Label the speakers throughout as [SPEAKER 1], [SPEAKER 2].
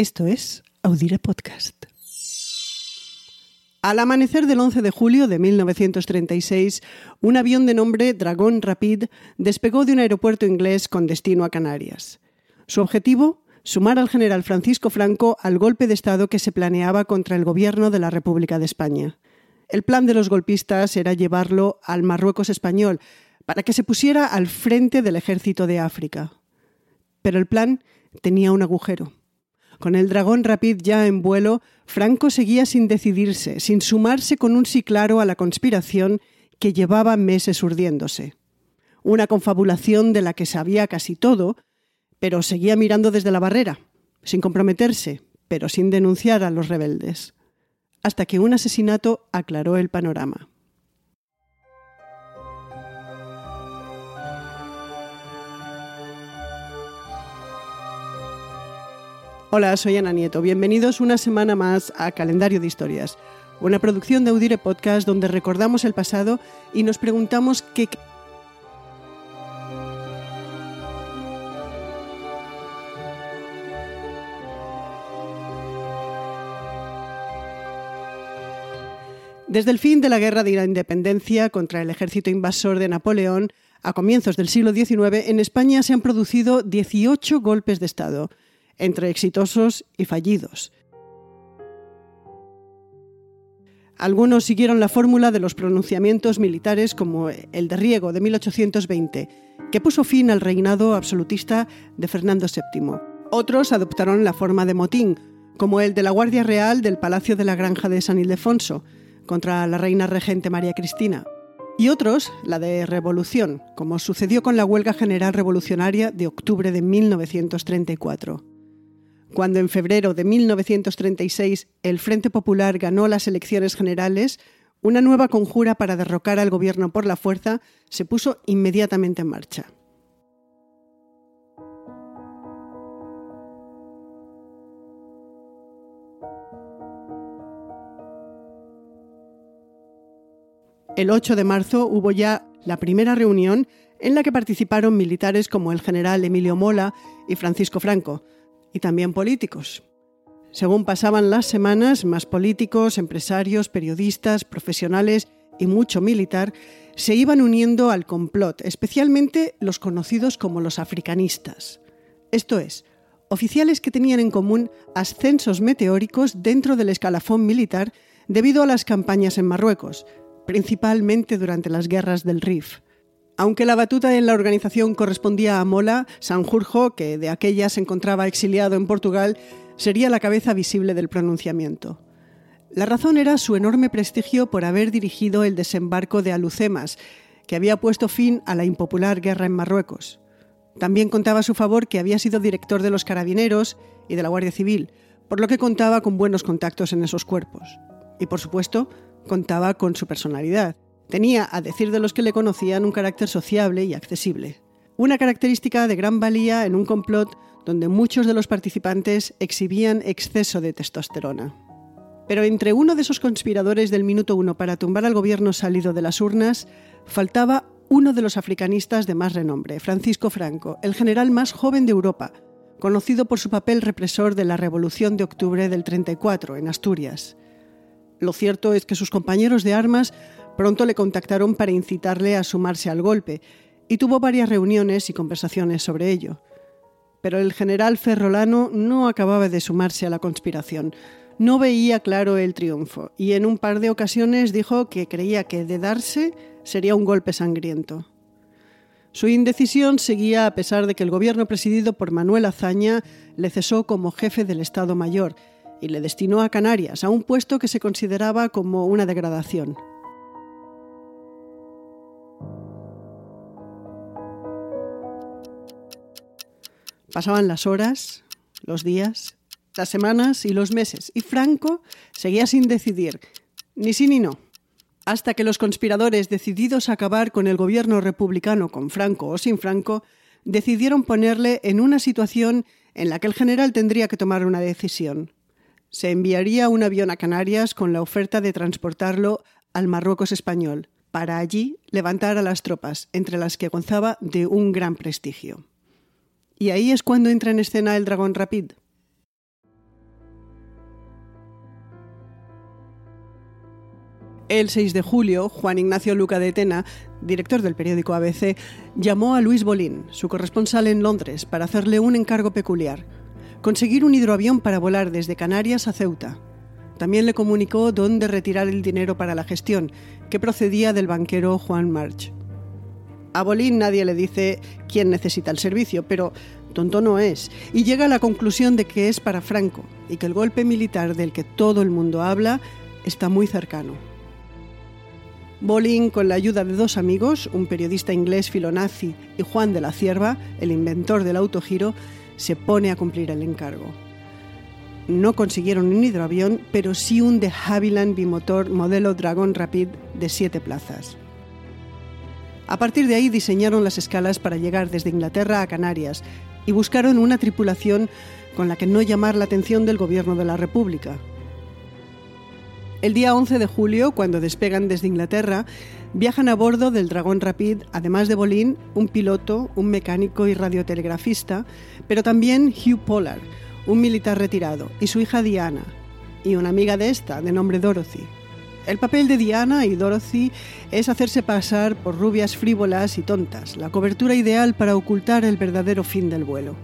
[SPEAKER 1] Esto es Audire Podcast. Al amanecer del 11 de julio de 1936, un avión de nombre Dragón Rapid despegó de un aeropuerto inglés con destino a Canarias. Su objetivo, sumar al general Francisco Franco al golpe de Estado que se planeaba contra el gobierno de la República de España. El plan de los golpistas era llevarlo al Marruecos español para que se pusiera al frente del ejército de África. Pero el plan tenía un agujero. Con el dragón Rapid ya en vuelo, Franco seguía sin decidirse, sin sumarse con un sí claro a la conspiración que llevaba meses urdiéndose. Una confabulación de la que sabía casi todo, pero seguía mirando desde la barrera, sin comprometerse, pero sin denunciar a los rebeldes, hasta que un asesinato aclaró el panorama. Hola, soy Ana Nieto. Bienvenidos una semana más a Calendario de Historias, una producción de Audire Podcast donde recordamos el pasado y nos preguntamos qué Desde el fin de la Guerra de la Independencia contra el ejército invasor de Napoleón, a comienzos del siglo XIX, en España se han producido 18 golpes de Estado, entre exitosos y fallidos. Algunos siguieron la fórmula de los pronunciamientos militares como el de Riego de 1820, que puso fin al reinado absolutista de Fernando VII. Otros adoptaron la forma de motín, como el de la Guardia Real del Palacio de la Granja de San Ildefonso, contra la reina regente María Cristina, y otros la de revolución, como sucedió con la huelga general revolucionaria de octubre de 1934. Cuando en febrero de 1936 el Frente Popular ganó las elecciones generales, una nueva conjura para derrocar al gobierno por la fuerza se puso inmediatamente en marcha. El 8 de marzo hubo ya la primera reunión en la que participaron militares como el general Emilio Mola y Francisco Franco, y también políticos. Según pasaban las semanas, más políticos, empresarios, periodistas, profesionales y mucho militar se iban uniendo al complot, especialmente los conocidos como los africanistas. Esto es, oficiales que tenían en común ascensos meteóricos dentro del escalafón militar debido a las campañas en Marruecos, principalmente durante las guerras del Rif. Aunque la batuta en la organización correspondía a Mola, Sanjurjo, que de aquella se encontraba exiliado en Portugal, sería la cabeza visible del pronunciamiento. La razón era su enorme prestigio por haber dirigido el desembarco de Alucemas, que había puesto fin a la impopular guerra en Marruecos. También contaba a su favor que había sido director de los carabineros y de la Guardia Civil, por lo que contaba con buenos contactos en esos cuerpos. Y por supuesto, contaba con su personalidad. Tenía, a decir de los que le conocían, un carácter sociable y accesible. Una característica de gran valía en un complot donde muchos de los participantes exhibían exceso de testosterona. Pero entre uno de esos conspiradores del minuto uno para tumbar al gobierno salido de las urnas, faltaba uno de los africanistas de más renombre, Francisco Franco, el general más joven de Europa, conocido por su papel represor de la Revolución de Octubre del 34 en Asturias. Lo cierto es que sus compañeros de armas pronto le contactaron para incitarle a sumarse al golpe, y tuvo varias reuniones y conversaciones sobre ello. Pero el general Ferrolano no acababa de sumarse a la conspiración. No veía claro el triunfo, y en un par de ocasiones dijo que creía que de darse sería un golpe sangriento. Su indecisión seguía a pesar de que el gobierno presidido por Manuel Azaña le cesó como jefe del Estado Mayor y le destinó a Canarias, a un puesto que se consideraba como una degradación. Pasaban las horas, los días, las semanas y los meses, y Franco seguía sin decidir, ni sí ni no, hasta que los conspiradores, decididos a acabar con el gobierno republicano con Franco o sin Franco, decidieron ponerle en una situación en la que el general tendría que tomar una decisión se enviaría un avión a Canarias con la oferta de transportarlo al Marruecos español, para allí levantar a las tropas, entre las que gozaba de un gran prestigio. Y ahí es cuando entra en escena el dragón Rapid. El 6 de julio, Juan Ignacio Luca de Tena, director del periódico ABC, llamó a Luis Bolín, su corresponsal en Londres, para hacerle un encargo peculiar, conseguir un hidroavión para volar desde Canarias a Ceuta. También le comunicó dónde retirar el dinero para la gestión, que procedía del banquero Juan March. A Bolín nadie le dice quién necesita el servicio, pero tonto no es, y llega a la conclusión de que es para Franco y que el golpe militar del que todo el mundo habla está muy cercano. Bolin, con la ayuda de dos amigos, un periodista inglés filonazi y Juan de la Cierva, el inventor del autogiro, se pone a cumplir el encargo. No consiguieron un hidroavión, pero sí un de Havilland bimotor modelo Dragon Rapid de siete plazas. A partir de ahí diseñaron las escalas para llegar desde Inglaterra a Canarias y buscaron una tripulación con la que no llamar la atención del gobierno de la República, el día 11 de julio, cuando despegan desde Inglaterra, viajan a bordo del Dragón Rapid, además de Bolín, un piloto, un mecánico y radiotelegrafista, pero también Hugh Pollard, un militar retirado, y su hija Diana, y una amiga de esta, de nombre Dorothy. El papel de Diana y Dorothy es hacerse pasar por rubias frívolas y tontas, la cobertura ideal para ocultar el verdadero fin del vuelo.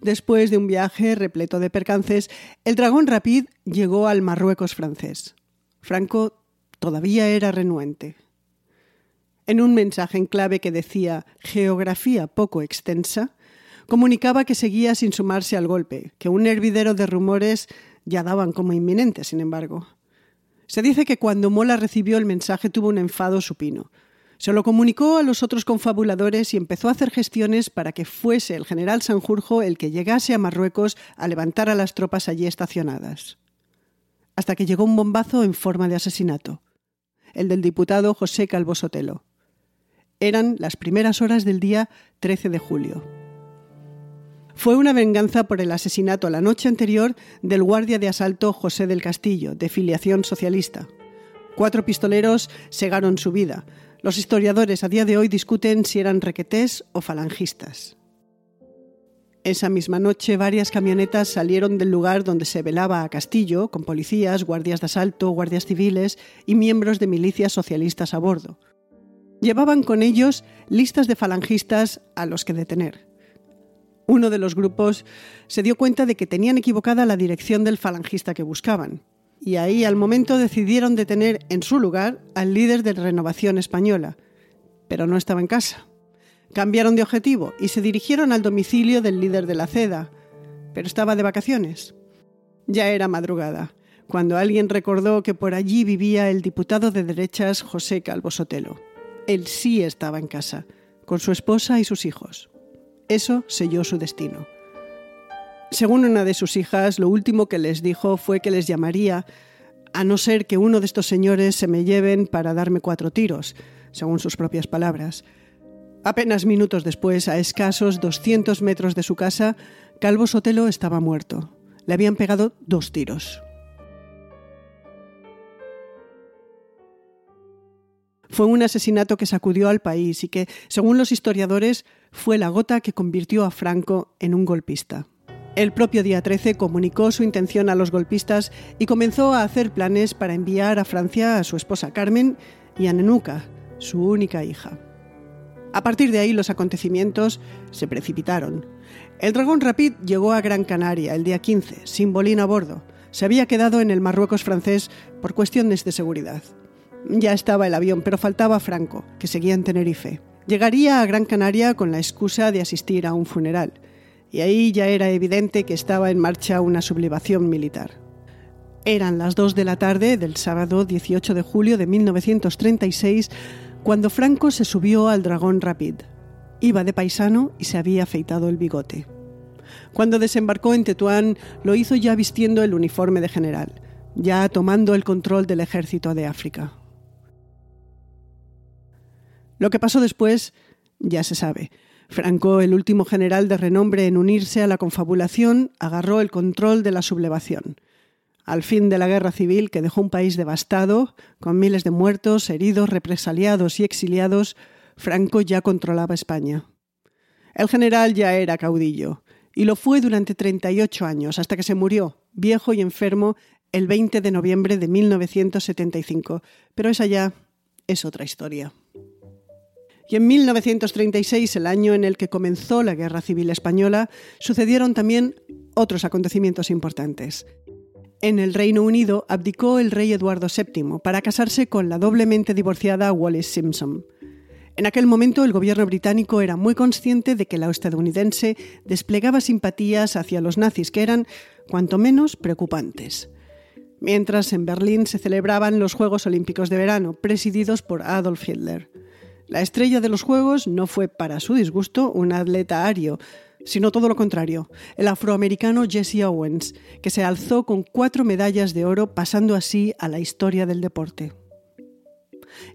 [SPEAKER 1] Después de un viaje repleto de percances, el dragón Rapid llegó al Marruecos francés. Franco todavía era renuente. En un mensaje en clave que decía geografía poco extensa, comunicaba que seguía sin sumarse al golpe, que un hervidero de rumores ya daban como inminente, sin embargo. Se dice que cuando Mola recibió el mensaje tuvo un enfado supino. Se lo comunicó a los otros confabuladores y empezó a hacer gestiones para que fuese el general Sanjurjo el que llegase a Marruecos a levantar a las tropas allí estacionadas. Hasta que llegó un bombazo en forma de asesinato, el del diputado José Calvo Sotelo. Eran las primeras horas del día 13 de julio. Fue una venganza por el asesinato la noche anterior del guardia de asalto José del Castillo, de filiación socialista. Cuatro pistoleros segaron su vida, los historiadores a día de hoy discuten si eran requetés o falangistas. Esa misma noche varias camionetas salieron del lugar donde se velaba a Castillo, con policías, guardias de asalto, guardias civiles y miembros de milicias socialistas a bordo. Llevaban con ellos listas de falangistas a los que detener. Uno de los grupos se dio cuenta de que tenían equivocada la dirección del falangista que buscaban y ahí al momento decidieron detener en su lugar al líder de Renovación Española, pero no estaba en casa. Cambiaron de objetivo y se dirigieron al domicilio del líder de la CEDA, pero estaba de vacaciones. Ya era madrugada, cuando alguien recordó que por allí vivía el diputado de derechas José Calvo Sotelo. Él sí estaba en casa, con su esposa y sus hijos. Eso selló su destino. Según una de sus hijas, lo último que les dijo fue que les llamaría a no ser que uno de estos señores se me lleven para darme cuatro tiros, según sus propias palabras. Apenas minutos después, a escasos 200 metros de su casa, Calvo Sotelo estaba muerto. Le habían pegado dos tiros. Fue un asesinato que sacudió al país y que, según los historiadores, fue la gota que convirtió a Franco en un golpista. El propio día 13 comunicó su intención a los golpistas y comenzó a hacer planes para enviar a Francia a su esposa Carmen y a Nenuca, su única hija. A partir de ahí los acontecimientos se precipitaron. El Dragón Rapid llegó a Gran Canaria el día 15, sin Bolín a bordo. Se había quedado en el Marruecos francés por cuestiones de seguridad. Ya estaba el avión, pero faltaba Franco, que seguía en Tenerife. Llegaría a Gran Canaria con la excusa de asistir a un funeral y ahí ya era evidente que estaba en marcha una sublevación militar. Eran las 2 de la tarde del sábado 18 de julio de 1936 cuando Franco se subió al Dragón Rapid. Iba de paisano y se había afeitado el bigote. Cuando desembarcó en Tetuán lo hizo ya vistiendo el uniforme de general, ya tomando el control del ejército de África. Lo que pasó después ya se sabe. Franco, el último general de renombre en unirse a la confabulación, agarró el control de la sublevación. Al fin de la guerra civil, que dejó un país devastado, con miles de muertos, heridos, represaliados y exiliados, Franco ya controlaba España. El general ya era caudillo, y lo fue durante 38 años, hasta que se murió, viejo y enfermo, el 20 de noviembre de 1975. Pero esa ya es otra historia. Y en 1936, el año en el que comenzó la Guerra Civil Española, sucedieron también otros acontecimientos importantes. En el Reino Unido abdicó el rey Eduardo VII para casarse con la doblemente divorciada Wallis Simpson. En aquel momento el gobierno británico era muy consciente de que la estadounidense desplegaba simpatías hacia los nazis que eran, cuanto menos, preocupantes. Mientras en Berlín se celebraban los Juegos Olímpicos de Verano, presididos por Adolf Hitler. La estrella de los Juegos no fue, para su disgusto, un atleta ario, sino todo lo contrario, el afroamericano Jesse Owens, que se alzó con cuatro medallas de oro, pasando así a la historia del deporte.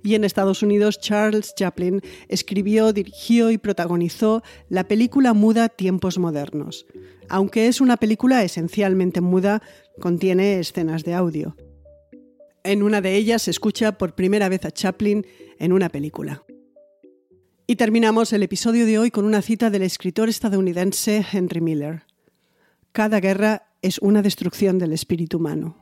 [SPEAKER 1] Y en Estados Unidos, Charles Chaplin escribió, dirigió y protagonizó la película muda Tiempos Modernos. Aunque es una película esencialmente muda, contiene escenas de audio. En una de ellas se escucha por primera vez a Chaplin en una película. Y terminamos el episodio de hoy con una cita del escritor estadounidense Henry Miller. Cada guerra es una destrucción del espíritu humano.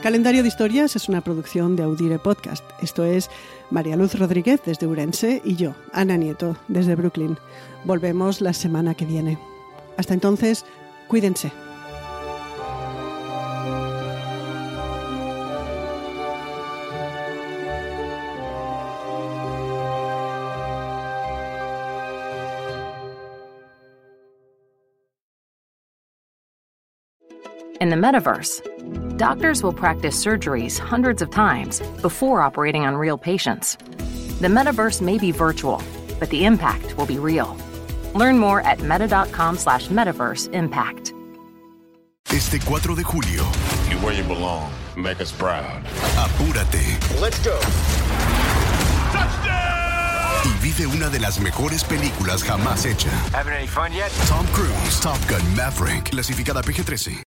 [SPEAKER 1] Calendario de Historias es una producción de Audire Podcast. Esto es María Luz Rodríguez desde Urense y yo, Ana Nieto, desde Brooklyn. Volvemos la semana que viene. Hasta entonces, cuídense.
[SPEAKER 2] In the metaverse, doctors will practice surgeries hundreds of times before operating on real patients. The metaverse may be virtual, but the impact will be real. Learn more at meta.com slash metaverse impact.
[SPEAKER 3] Este 4 de julio.
[SPEAKER 4] You're where you belong. Make us proud.
[SPEAKER 3] Apúrate.
[SPEAKER 4] Let's go.
[SPEAKER 3] Y vive una de las mejores películas jamás hecha.
[SPEAKER 4] Having any fun yet?
[SPEAKER 3] Tom Cruise, Top Gun Maverick, clasificada PG-13.